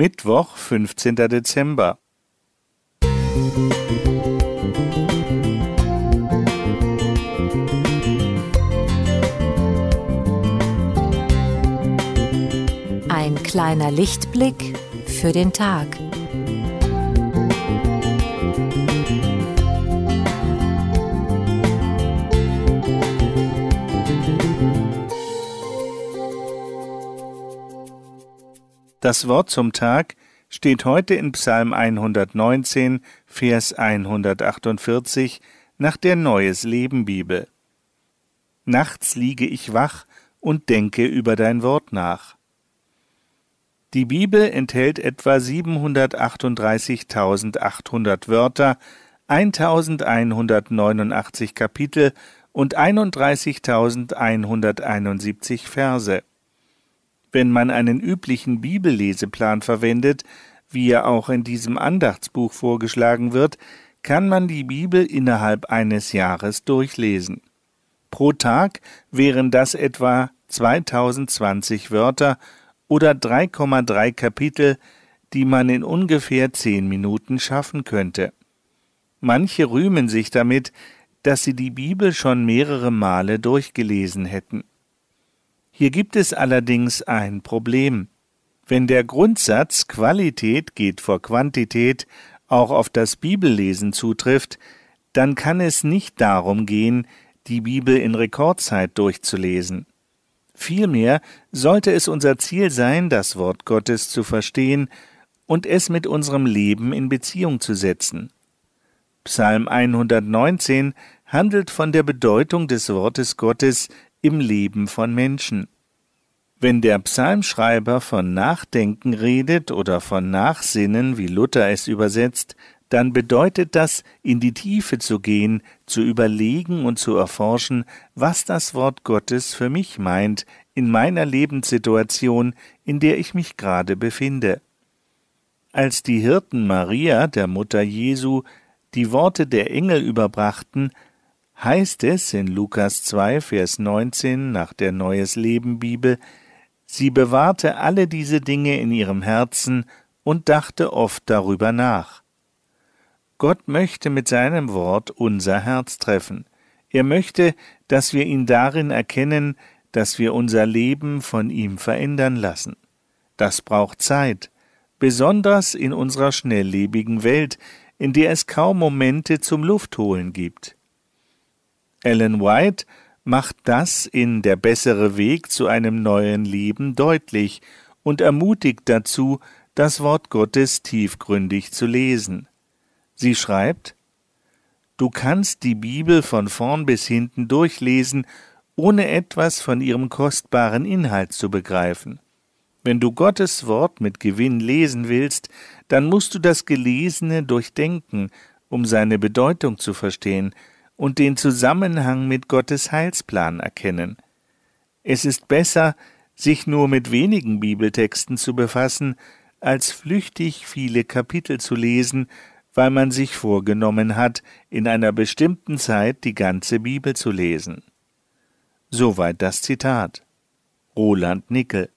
Mittwoch, 15. Dezember. Ein kleiner Lichtblick für den Tag. Das Wort zum Tag steht heute in Psalm 119, Vers 148 nach der Neues Leben Bibel. Nachts liege ich wach und denke über dein Wort nach. Die Bibel enthält etwa 738.800 Wörter, 1189 Kapitel und 31.171 Verse. Wenn man einen üblichen Bibelleseplan verwendet, wie er auch in diesem Andachtsbuch vorgeschlagen wird, kann man die Bibel innerhalb eines Jahres durchlesen. Pro Tag wären das etwa 2020 Wörter oder 3,3 Kapitel, die man in ungefähr zehn Minuten schaffen könnte. Manche rühmen sich damit, dass sie die Bibel schon mehrere Male durchgelesen hätten. Hier gibt es allerdings ein Problem. Wenn der Grundsatz Qualität geht vor Quantität auch auf das Bibellesen zutrifft, dann kann es nicht darum gehen, die Bibel in Rekordzeit durchzulesen. Vielmehr sollte es unser Ziel sein, das Wort Gottes zu verstehen und es mit unserem Leben in Beziehung zu setzen. Psalm 119 handelt von der Bedeutung des Wortes Gottes im Leben von Menschen. Wenn der Psalmschreiber von Nachdenken redet oder von Nachsinnen, wie Luther es übersetzt, dann bedeutet das, in die Tiefe zu gehen, zu überlegen und zu erforschen, was das Wort Gottes für mich meint, in meiner Lebenssituation, in der ich mich gerade befinde. Als die Hirten Maria, der Mutter Jesu, die Worte der Engel überbrachten, heißt es in Lukas 2, Vers 19 nach der Neues Leben Bibel, sie bewahrte alle diese Dinge in ihrem Herzen und dachte oft darüber nach. Gott möchte mit seinem Wort unser Herz treffen. Er möchte, dass wir ihn darin erkennen, dass wir unser Leben von ihm verändern lassen. Das braucht Zeit, besonders in unserer schnelllebigen Welt, in der es kaum Momente zum Luftholen gibt. Ellen White macht das in Der bessere Weg zu einem neuen Leben deutlich und ermutigt dazu, das Wort Gottes tiefgründig zu lesen. Sie schreibt Du kannst die Bibel von vorn bis hinten durchlesen, ohne etwas von ihrem kostbaren Inhalt zu begreifen. Wenn du Gottes Wort mit Gewinn lesen willst, dann musst du das Gelesene durchdenken, um seine Bedeutung zu verstehen und den Zusammenhang mit Gottes Heilsplan erkennen. Es ist besser, sich nur mit wenigen Bibeltexten zu befassen, als flüchtig viele Kapitel zu lesen, weil man sich vorgenommen hat, in einer bestimmten Zeit die ganze Bibel zu lesen. Soweit das Zitat. Roland Nickel